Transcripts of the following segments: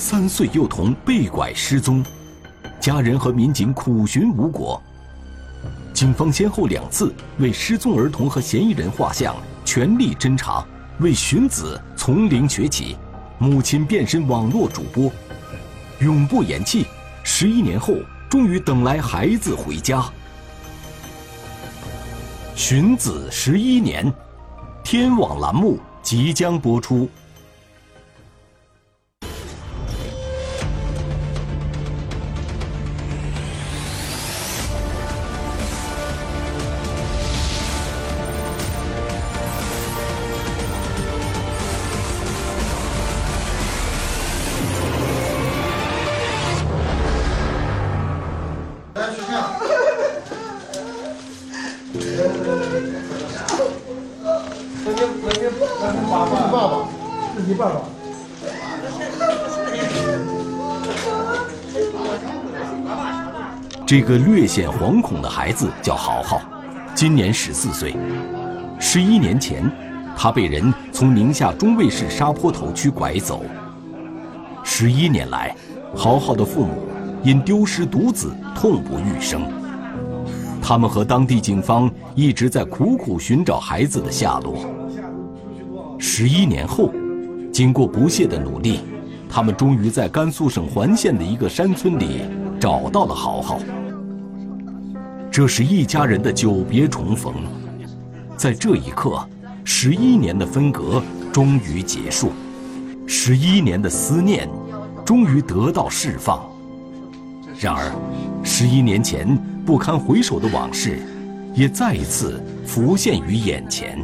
三岁幼童被拐失踪，家人和民警苦寻无果。警方先后两次为失踪儿童和嫌疑人画像，全力侦查，为寻子从零学起。母亲变身网络主播，永不言弃。十一年后，终于等来孩子回家。寻子十一年，天网栏目即将播出。爸爸自己爸爸这个略显惶恐的孩子叫豪豪，今年十四岁。十一年前，他被人从宁夏中卫市沙坡头区拐走。十一年来，豪豪的父母因丢失独子痛不欲生。他们和当地警方一直在苦苦寻找孩子的下落。十一年后，经过不懈的努力，他们终于在甘肃省环县的一个山村里找到了豪豪。这是一家人的久别重逢，在这一刻，十一年的分隔终于结束，十一年的思念终于得到释放。然而，十一年前不堪回首的往事，也再一次浮现于眼前。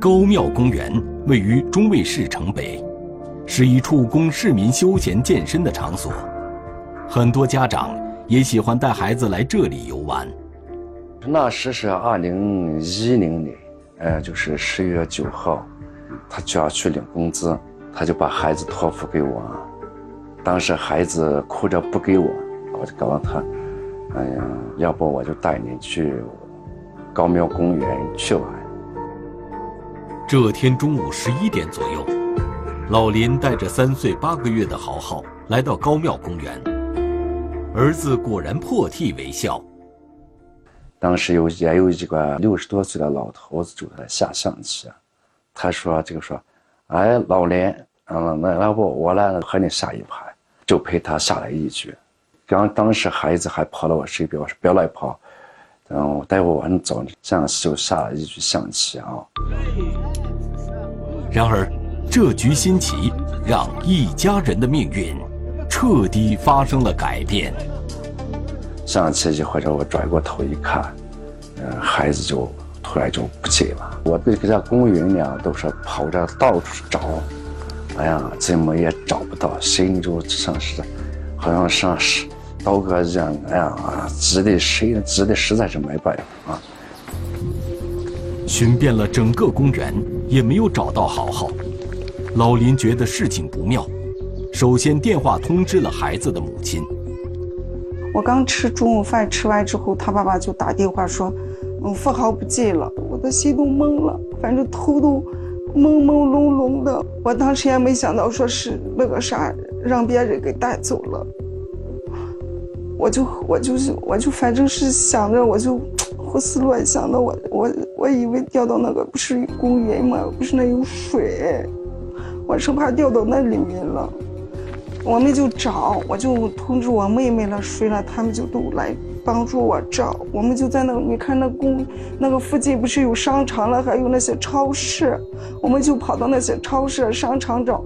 高庙公园位于中卫市城北。是一处供市民休闲健身的场所，很多家长也喜欢带孩子来这里游玩。那时是二零一零年，呃，就是十一月九号，他就要去领工资，他就把孩子托付给我。当时孩子哭着不给我，我就告诉他：“哎呀，要不我就带你去高庙公园去玩。”这天中午十一点左右。老林带着三岁八个月的豪豪来到高庙公园，儿子果然破涕为笑。当时有也有一个六十多岁的老头子就在下象棋，他说：“这个说，哎，老林，嗯，那要不我来和你下一盘，就陪他下了一局。刚当时孩子还跑到我身边，我说不要乱跑，嗯，待会我你走，这样就下了一局象棋啊。然而。这局新棋让一家人的命运彻底发生了改变。象棋一会儿，我转过头一看，嗯，孩子就突然就不见了。我对这公园呢，都是跑着到处找，哎呀，怎么也找不到，心里就像是，好像像是刀割一样，哎呀，急的谁急的实在是没办法啊。寻遍了整个公园，也没有找到豪豪。老林觉得事情不妙，首先电话通知了孩子的母亲。我刚吃中午饭，吃完之后，他爸爸就打电话说：“嗯，富豪不见了。”我的心都懵了，反正头都朦朦胧胧的。我当时也没想到说是那个啥，让别人给带走了。我就我就是我就反正是想着，我就胡思乱想的。我我我以为掉到那个不是公园嘛？不是那有水。我生怕掉到那里面了，我们就找，我就通知我妹妹了，谁了，他们就都来帮助我找。我们就在那，你看那公那个附近不是有商场了，还有那些超市，我们就跑到那些超市、商场找。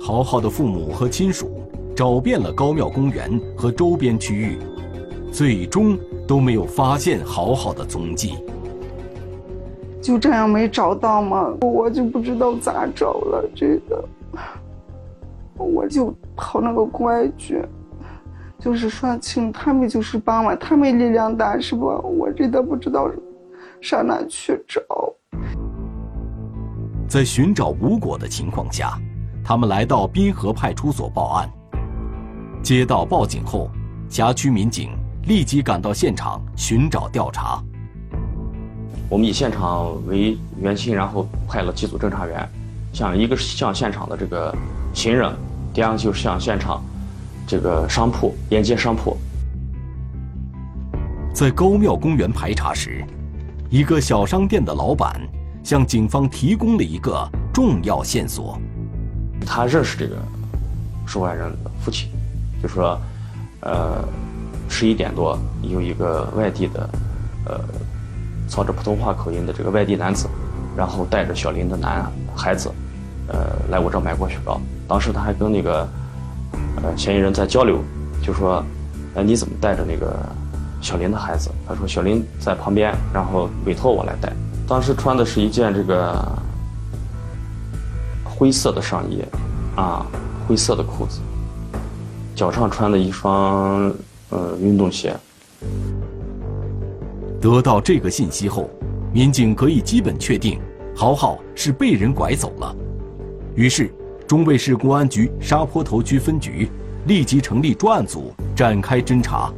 豪豪的父母和亲属找遍了高庙公园和周边区域，最终都没有发现豪豪的踪迹。就这样没找到吗？我就不知道咋找了。这个，我就跑那个公安局，就是说请他们就是帮我，他们力量大是不？我真的不知道上哪去找。在寻找无果的情况下，他们来到滨河派出所报案。接到报警后，辖区民警立即赶到现场寻找调查。我们以现场为圆心，然后派了几组侦查员，像一个是向现场的这个行人，第二个就是向现场这个商铺沿街商铺。在高庙公园排查时，一个小商店的老板向警方提供了一个重要线索。他认识这个受害人的父亲，就说，呃，十一点多有一个外地的，呃，操着普通话口音的这个外地男子，然后带着小林的男孩子，呃，来我这买过雪糕。当时他还跟那个，呃，嫌疑人在交流，就说，哎，你怎么带着那个？小林的孩子，他说小林在旁边，然后委托我来带。当时穿的是一件这个灰色的上衣，啊，灰色的裤子，脚上穿的一双呃运动鞋。得到这个信息后，民警可以基本确定，豪豪是被人拐走了。于是，中卫市公安局沙坡头区分局立即成立专案组，展开侦查。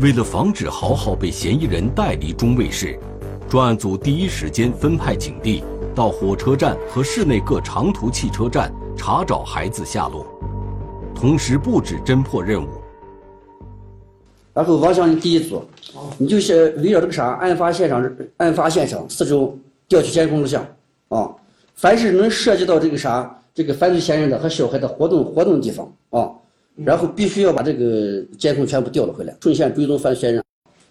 为了防止豪豪被嫌疑人带离中卫市，专案组第一时间分派警力到火车站和市内各长途汽车站查找孩子下落，同时布置侦破任务。然后王向你第一组，你就先围绕这个啥案发现场、案发现场四周调取监控录像啊，凡是能涉及到这个啥这个犯罪嫌疑人的和小孩的活动活动地方啊。然后必须要把这个监控全部调了回来，顺线追踪犯罪嫌疑人。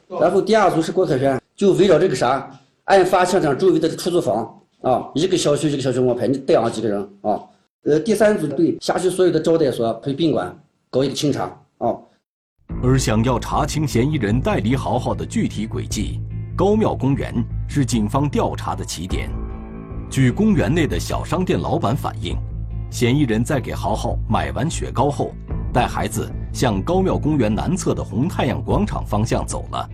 然后第二组是郭凯旋，就围绕这个啥案发现场周围的出租房啊，一个小区一个小区摸排，你带上几个人啊？呃，第三组对辖区所有的招待所、陪宾馆搞一个清查啊。而想要查清嫌疑人带离豪豪的具体轨迹，高庙公园是警方调查的起点。据公园内的小商店老板反映，嫌疑人在给豪豪买完雪糕后。带孩子向高庙公园南侧的红太阳广场方向走了。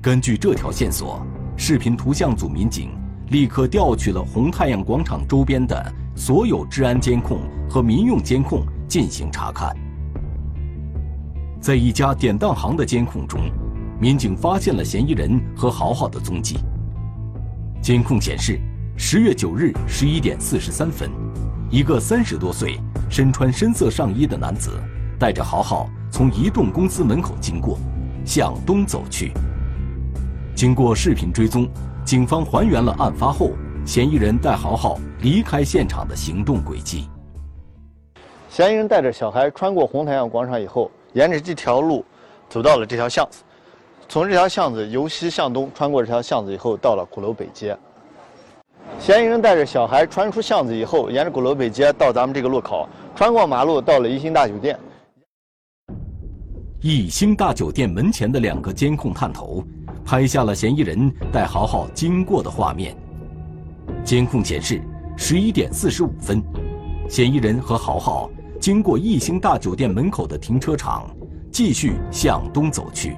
根据这条线索，视频图像组民警立刻调取了红太阳广场周边的所有治安监控和民用监控进行查看。在一家典当行的监控中，民警发现了嫌疑人和豪豪的踪迹。监控显示，十月九日十一点四十三分，一个三十多岁。身穿深色上衣的男子带着豪豪从移动公司门口经过，向东走去。经过视频追踪，警方还原了案发后嫌疑人带豪豪离开现场的行动轨迹。嫌疑人带着小孩穿过红太阳广场以后，沿着这条路走到了这条巷子，从这条巷子由西向东穿过这条巷子以后，到了鼓楼北街。嫌疑人带着小孩穿出巷子以后，沿着鼓楼北街到咱们这个路口，穿过马路到了一星大酒店。一星大酒店门前的两个监控探头，拍下了嫌疑人带豪豪经过的画面。监控显示，十一点四十五分，嫌疑人和豪豪经过一星大酒店门口的停车场，继续向东走去。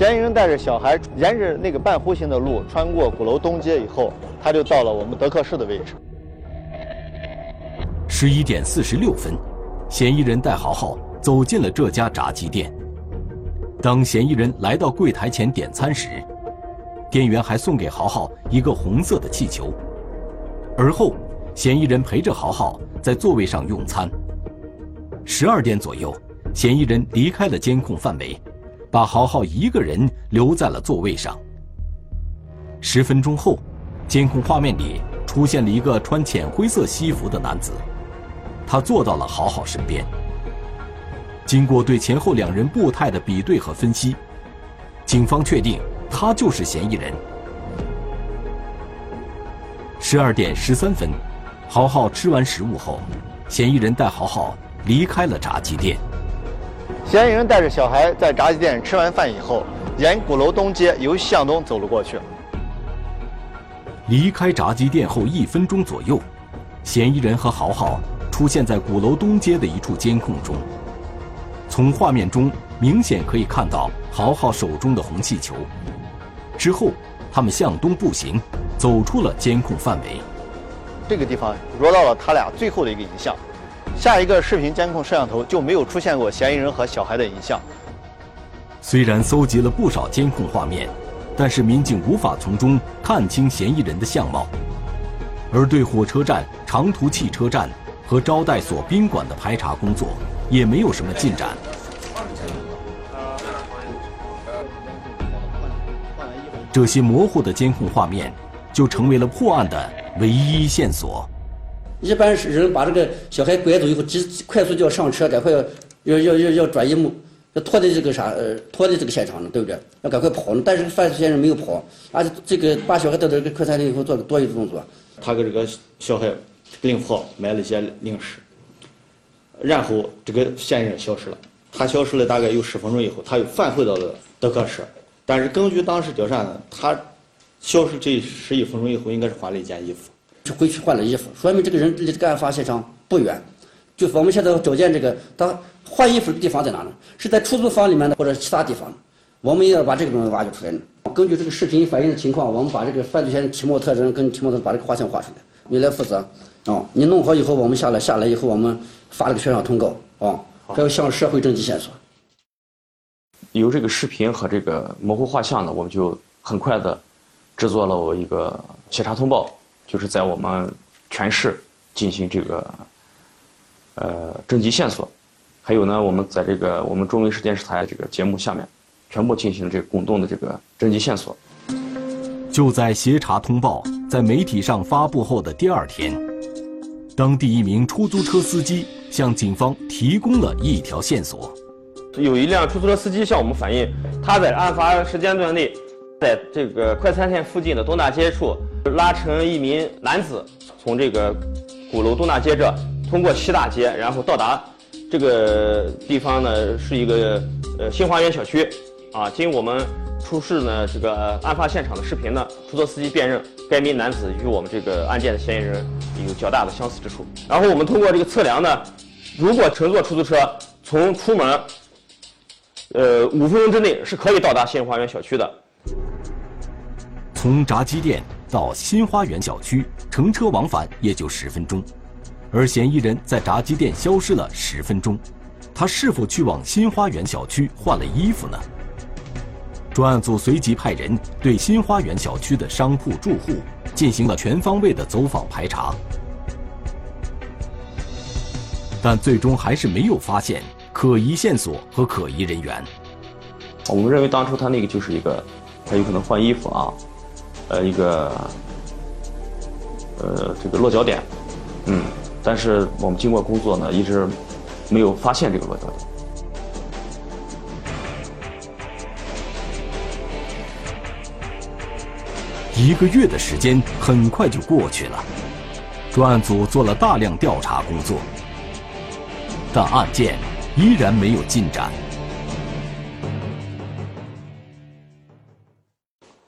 嫌疑人带着小孩沿着那个半弧形的路穿过鼓楼东街以后，他就到了我们德克士的位置。十一点四十六分，嫌疑人带豪豪走进了这家炸鸡店。当嫌疑人来到柜台前点餐时，店员还送给豪豪一个红色的气球。而后，嫌疑人陪着豪豪在座位上用餐。十二点左右，嫌疑人离开了监控范围。把豪豪一个人留在了座位上。十分钟后，监控画面里出现了一个穿浅灰色西服的男子，他坐到了豪豪身边。经过对前后两人步态的比对和分析，警方确定他就是嫌疑人。十二点十三分，豪豪吃完食物后，嫌疑人带豪豪离开了炸鸡店。嫌疑人带着小孩在炸鸡店吃完饭以后，沿鼓楼东街由西向东走了过去。离开炸鸡店后一分钟左右，嫌疑人和豪豪出现在鼓楼东街的一处监控中。从画面中明显可以看到豪豪手中的红气球。之后，他们向东步行，走出了监控范围。这个地方捉到了他俩最后的一个影像。下一个视频监控摄像头就没有出现过嫌疑人和小孩的影像，虽然搜集了不少监控画面，但是民警无法从中看清嫌疑人的相貌，而对火车站、长途汽车站和招待所宾馆的排查工作也没有什么进展。这些模糊的监控画面，就成为了破案的唯一线索。一般是人把这个小孩拐走以后，急快速就要上车，赶快要要要要要转移目，要脱离这个啥呃脱离这个现场了，对不对？要赶快跑呢。但是犯罪嫌疑人没有跑，而且这个把小孩带到这个快餐店以后做了多余的动作。他给这个小孩零号买了一些零食，然后这个嫌疑人消失了。他消失了大概有十分钟以后，他又返回到了德克士。但是根据当时调查呢，他消失这十一分钟以后，应该是换了一件衣服，就回去换了衣服，说明这个人离这个案发现场不远。就我们现在找见这个他换衣服的地方在哪呢？是在出租房里面的，或者其他地方。我们也要把这个东西挖掘出来呢。根据这个视频反映的情况，我们把这个犯罪嫌疑人体貌特征跟体貌特征把这个画像画出来，你来负责。哦，你弄好以后，我们下来下来以后，我们发了个悬赏通告，啊，还要向社会征集线索。由这个视频和这个模糊画像呢，我们就很快的制作了我一个协查通报，就是在我们全市进行这个呃征集线索，还有呢，我们在这个我们中卫视电视台这个节目下面，全部进行了这个滚动的这个征集线索。就在协查通报在媒体上发布后的第二天，当地一名出租车司机向警方提供了一条线索。有一辆出租车司机向我们反映，他在案发时间段内，在这个快餐店附近的东大街处拉乘一名男子，从这个鼓楼东大街这通过西大街，然后到达这个地方呢，是一个呃新华园小区。啊，经我们出示呢这个案发现场的视频呢，出租车司机辨认该名男子与我们这个案件的嫌疑人有较大的相似之处。然后我们通过这个测量呢，如果乘坐出租车从出门。呃，五分钟之内是可以到达新花园小区的。从炸鸡店到新花园小区，乘车往返也就十分钟，而嫌疑人在炸鸡店消失了十分钟，他是否去往新花园小区换了衣服呢？专案组随即派人对新花园小区的商铺住户进行了全方位的走访排查，但最终还是没有发现。可疑线索和可疑人员，我们认为当初他那个就是一个，他有可能换衣服啊，呃，一个，呃，这个落脚点，嗯，但是我们经过工作呢，一直没有发现这个落脚点。一个月的时间很快就过去了，专案组做了大量调查工作，但案件。依然没有进展。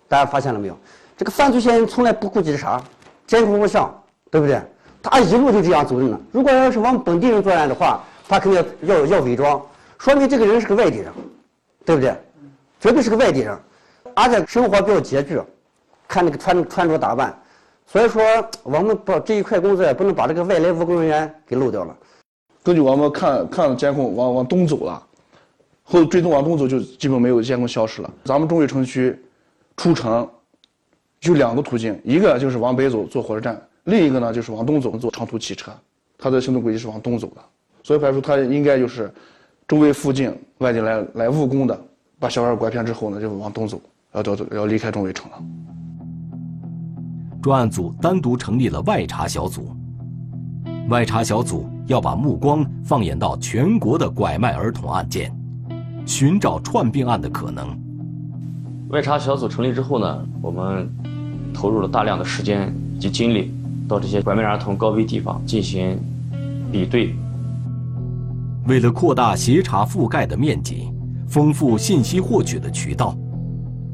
大家发现了没有？这个犯罪嫌疑人从来不顾及啥监控录像，对不对？他一路就这样走着呢。如果要是往本地人作案的话，他肯定要要伪装，说明这个人是个外地人，对不对？绝对是个外地人，而且生活比较拮据，看那个穿穿着打扮，所以说我们把这一块工作也不能把这个外来务工人员给漏掉了。根据我们看看监控，往往东走了，后追踪往东走就基本没有监控消失了。咱们中卫城区出城就两个途径，一个就是往北走坐火车站，另一个呢就是往东走坐长途汽车。他的行动轨迹是往东走的，所以排除他应该就是周围附近外地来来务工的，把小孩拐骗之后呢就往东走，要要要离开中卫城了。专案组单独成立了外查小组，外查小组。要把目光放眼到全国的拐卖儿童案件，寻找串并案的可能。外查小组成立之后呢，我们投入了大量的时间及精力，到这些拐卖儿童高危地方进行比对。为了扩大协查覆盖的面积，丰富信息获取的渠道，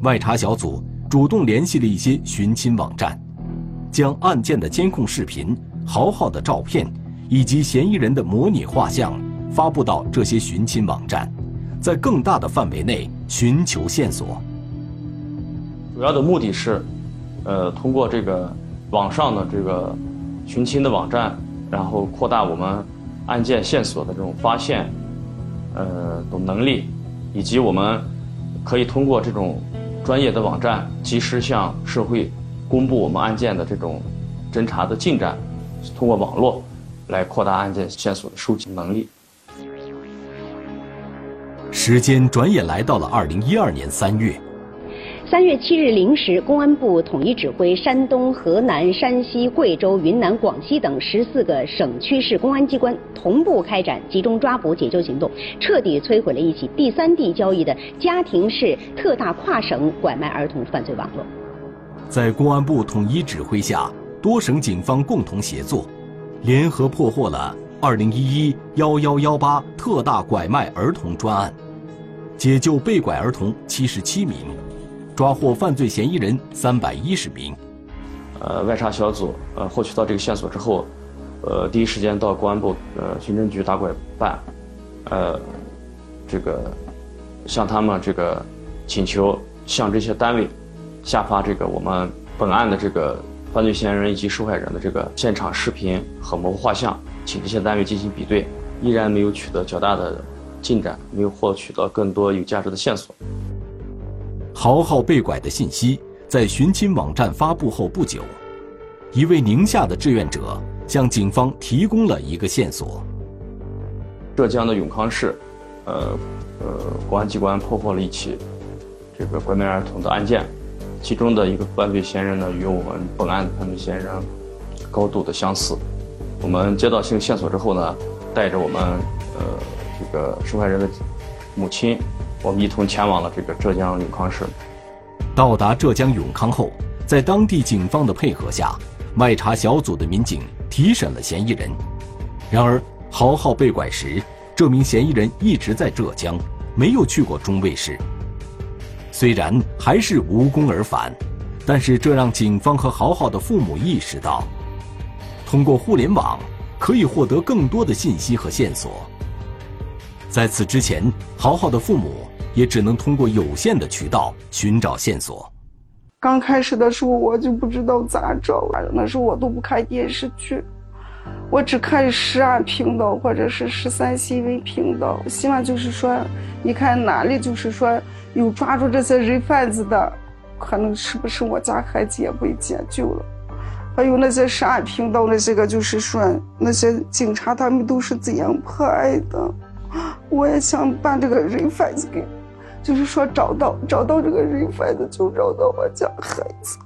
外查小组主动联系了一些寻亲网站，将案件的监控视频、豪豪的照片。以及嫌疑人的模拟画像发布到这些寻亲网站，在更大的范围内寻求线索。主要的目的是，呃，通过这个网上的这个寻亲的网站，然后扩大我们案件线索的这种发现，呃，的能力，以及我们可以通过这种专业的网站，及时向社会公布我们案件的这种侦查的进展，通过网络来扩大案件线索的收集能力。时间转眼来到了二零一二年三月。三月七日零时，公安部统一指挥山东、河南、山西、贵州、云南、广西等十四个省区市公安机关同步开展集中抓捕解救行动，彻底摧毁了一起第三地交易的家庭式特大跨省拐卖儿童犯罪网络。在公安部统一指挥下，多省警方共同协作，联合破获了二零一一幺幺幺八特大拐卖儿童专案，解救被拐儿童七十七名。抓获犯罪嫌疑人三百一十名。呃，外查小组呃获取到这个线索之后，呃，第一时间到公安部呃刑侦局打拐办，呃，这个向他们这个请求向这些单位下发这个我们本案的这个犯罪嫌疑人以及受害人的这个现场视频和模糊画像，请这些单位进行比对，依然没有取得较大的进展，没有获取到更多有价值的线索。豪豪被拐的信息在寻亲网站发布后不久，一位宁夏的志愿者向警方提供了一个线索。浙江的永康市，呃，呃，公安机关破获了一起这个拐卖儿童的案件，其中的一个犯罪嫌疑人呢，与我们本案的犯罪嫌疑人高度的相似。我们接到新线索之后呢，带着我们呃这个受害人的母亲。我们一同前往了这个浙江永康市。到达浙江永康后，在当地警方的配合下，外查小组的民警提审了嫌疑人。然而，豪豪被拐时，这名嫌疑人一直在浙江，没有去过中卫市。虽然还是无功而返，但是这让警方和豪豪的父母意识到，通过互联网可以获得更多的信息和线索。在此之前，豪豪的父母也只能通过有限的渠道寻找线索。刚开始的时候，我就不知道咋找，那时候我都不看电视剧，我只看十二频道或者是十三新闻频道。希望就是说，你看哪里就是说有抓住这些人贩子的，可能是不是我家孩子也被解救了？还有那些十二频道那些个，就是说那些警察他们都是怎样破案的？我也想把这个人贩子给，就是说找到找到这个人贩子，就找到我家孩子。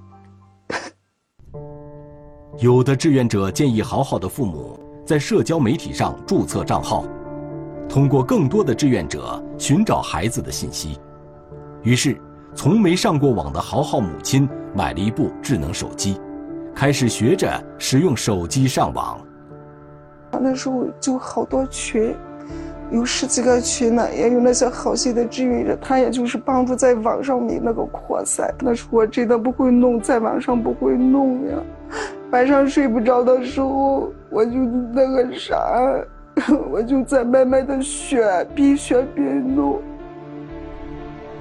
有的志愿者建议豪豪的父母在社交媒体上注册账号，通过更多的志愿者寻找孩子的信息。于是，从没上过网的豪豪母亲买了一部智能手机，开始学着使用手机上网。那时候就好多群。有十几个群呢，也有那些好心的志愿者，他也就是帮助在网上面那个扩散。那是我真的不会弄，在网上不会弄呀。晚上睡不着的时候，我就那个啥，我就在慢慢的学，边学边弄。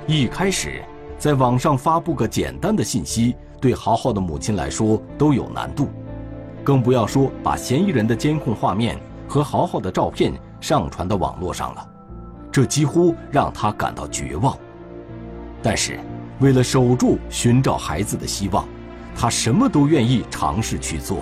一开始，在网上发布个简单的信息，对豪豪的母亲来说都有难度，更不要说把嫌疑人的监控画面和豪豪的照片。上传到网络上了，这几乎让他感到绝望。但是，为了守住寻找孩子的希望，他什么都愿意尝试去做。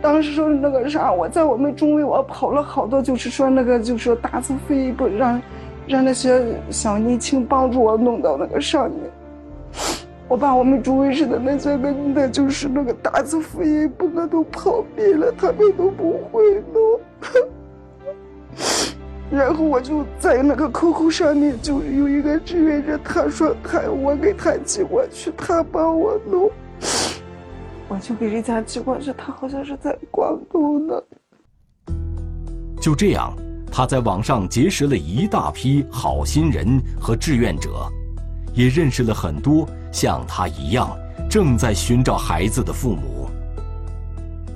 当时说那个啥，我在我们中卫，我跑了好多，就是说那个，就是说打字费不让，让那些小年轻帮助我弄到那个上面。我把我们中卫市的那些个，那就是那个打字复印部，我都跑遍了，他们都不会弄。然后我就在那个 QQ 上面，就有一个志愿者，他说他我给他寄过去，他帮我弄，我就给人家寄过去，他好像是在广东的。就这样，他在网上结识了一大批好心人和志愿者，也认识了很多像他一样正在寻找孩子的父母。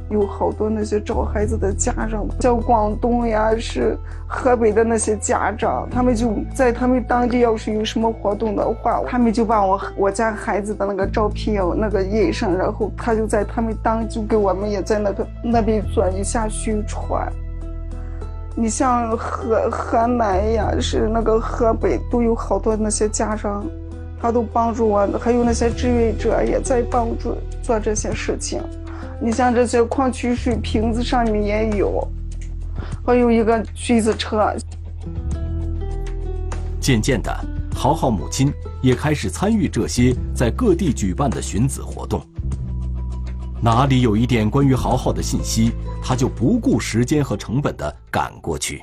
有好多那些找孩子的家长，像广东呀、是河北的那些家长，他们就在他们当地，要是有什么活动的话，他们就把我我家孩子的那个照片那个印上，然后他就在他们当就给我们也在那个那边做一下宣传。你像河河南呀，是那个河北都有好多那些家长，他都帮助我，还有那些志愿者也在帮助做这些事情。你像这些矿泉水瓶子上面也有，还有一个橘子车。渐渐的，豪豪母亲也开始参与这些在各地举办的寻子活动。哪里有一点关于豪豪的信息，他就不顾时间和成本的赶过去。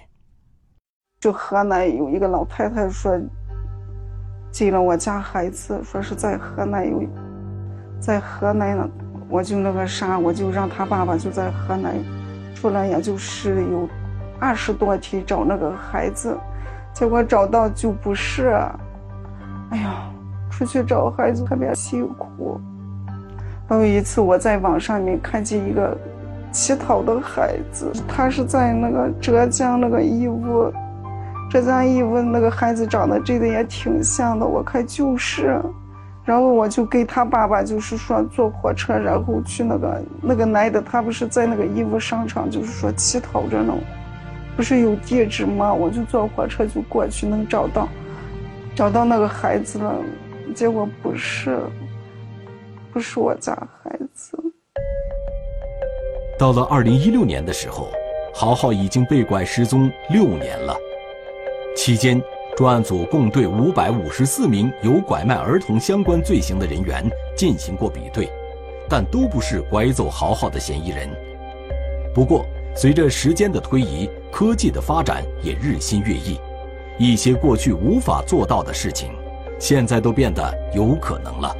就河南有一个老太太说，进了我家孩子，说是在河南有，在河南呢。我就那个啥，我就让他爸爸就在河南，出来也就是有二十多天找那个孩子，结果找到就不是。哎呀，出去找孩子特别辛苦。还有一次我在网上面看见一个乞讨的孩子，他是在那个浙江那个义乌，浙江义乌那个孩子长得真的也挺像的，我看就是。然后我就给他爸爸，就是说坐火车，然后去那个那个男的，他不是在那个义乌商场，就是说乞讨着呢，不是有地址吗？我就坐火车就过去，能找到，找到那个孩子了，结果不是，不是我家孩子。到了二零一六年的时候，豪豪已经被拐失踪六年了，期间。专案组共对五百五十四名有拐卖儿童相关罪行的人员进行过比对，但都不是拐走豪豪的嫌疑人。不过，随着时间的推移，科技的发展也日新月异，一些过去无法做到的事情，现在都变得有可能了。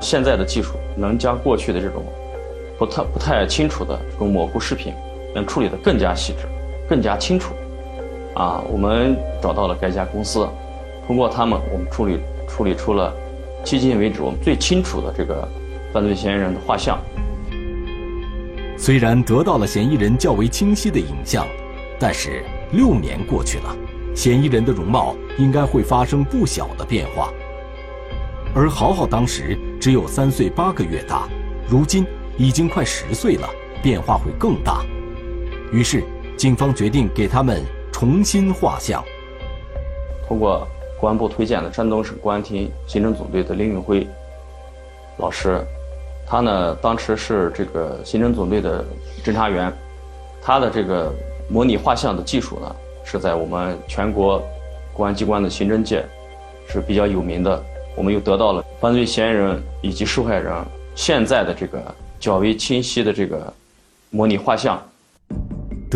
现在的技术能将过去的这种不太不太清楚的这种模糊视频，能处理得更加细致、更加清楚。啊，我们找到了该家公司，通过他们，我们处理处理出了迄今为止我们最清楚的这个犯罪嫌疑人的画像。虽然得到了嫌疑人较为清晰的影像，但是六年过去了，嫌疑人的容貌应该会发生不小的变化。而豪豪当时只有三岁八个月大，如今已经快十岁了，变化会更大。于是，警方决定给他们。重新画像。通过公安部推荐的山东省公安厅刑侦总队的林永辉老师，他呢当时是这个刑侦总队的侦查员，他的这个模拟画像的技术呢是在我们全国公安机关的刑侦界是比较有名的。我们又得到了犯罪嫌疑人以及受害人现在的这个较为清晰的这个模拟画像。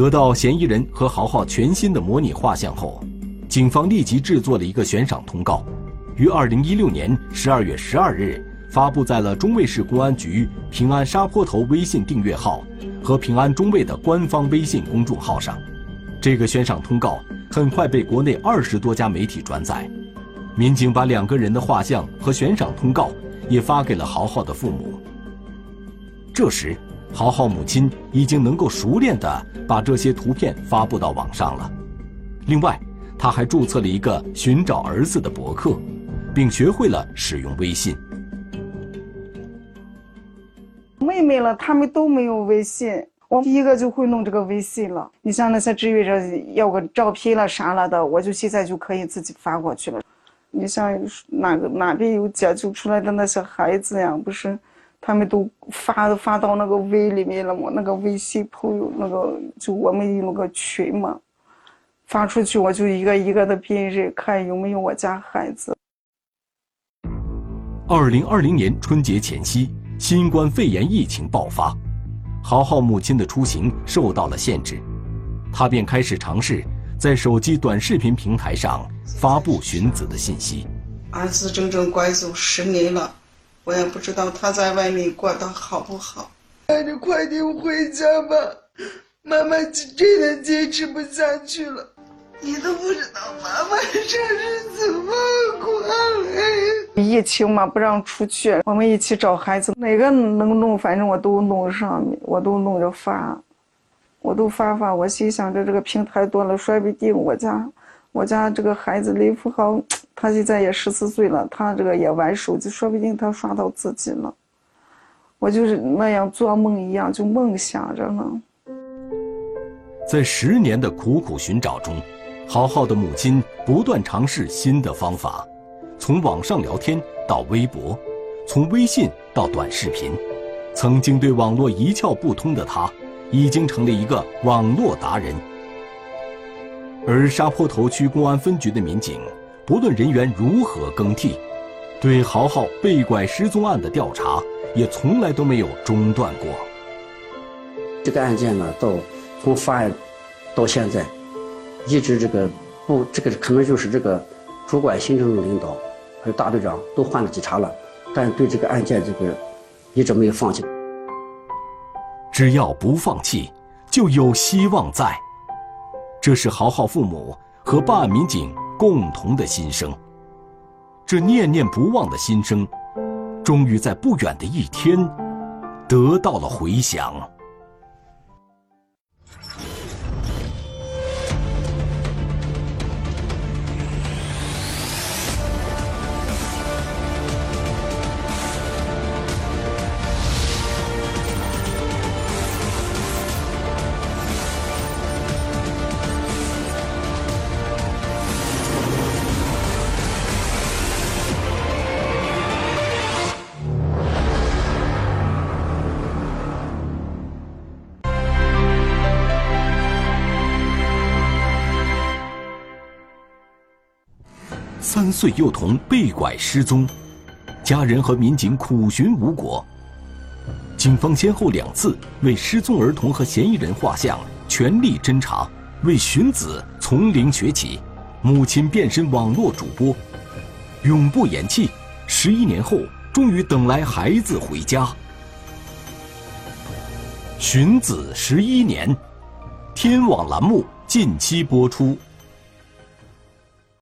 得到嫌疑人和豪豪全新的模拟画像后，警方立即制作了一个悬赏通告，于二零一六年十二月十二日发布在了中卫市公安局平安沙坡头微信订阅号和平安中卫的官方微信公众号上。这个悬赏通告很快被国内二十多家媒体转载。民警把两个人的画像和悬赏通告也发给了豪豪的父母。这时。豪豪母亲已经能够熟练地把这些图片发布到网上了。另外，他还注册了一个寻找儿子的博客，并学会了使用微信。妹妹了，他们都没有微信，我第一个就会弄这个微信了。你像那些志愿者要个照片了啥了的，我就现在就可以自己发过去了。你像哪个哪边有解救出来的那些孩子呀，不是？他们都发发到那个微里面了嘛，那个微信朋友那个就我们有那个群嘛，发出去我就一个一个的辨认，看有没有我家孩子。二零二零年春节前夕，新冠肺炎疫情爆发，豪豪母亲的出行受到了限制，他便开始尝试在手机短视频平台上发布寻子的信息。儿子整整拐走十年了。我也不知道他在外面过得好不好。那你快点回家吧，妈妈真的坚持不下去了。你都不知道妈妈这是怎么过来。疫情嘛，不让出去，我们一起找孩子，哪个能弄，反正我都弄上面，我都弄着发，我都发发。我心想着这个平台多了，说不定我家，我家这个孩子李富豪。他现在也十四岁了，他这个也玩手机，说不定他刷到自己了。我就是那样做梦一样，就梦想着呢。在十年的苦苦寻找中，豪浩的母亲不断尝试新的方法，从网上聊天到微博，从微信到短视频。曾经对网络一窍不通的他，已经成了一个网络达人。而沙坡头区公安分局的民警，不论人员如何更替，对豪浩被拐失踪案的调查也从来都没有中断过。这个案件呢，到从发案到现在，一直这个不，这个可能就是这个主管行政领导还有大队长都换了几茬了，但对这个案件这个一直没有放弃。只要不放弃，就有希望在。这是豪浩父母和办案民警共同的心声。这念念不忘的心声，终于在不远的一天，得到了回响。岁幼童被拐失踪，家人和民警苦寻无果。警方先后两次为失踪儿童和嫌疑人画像，全力侦查，为寻子从零学起。母亲变身网络主播，永不言弃。十一年后，终于等来孩子回家。寻子十一年，天网栏目近期播出。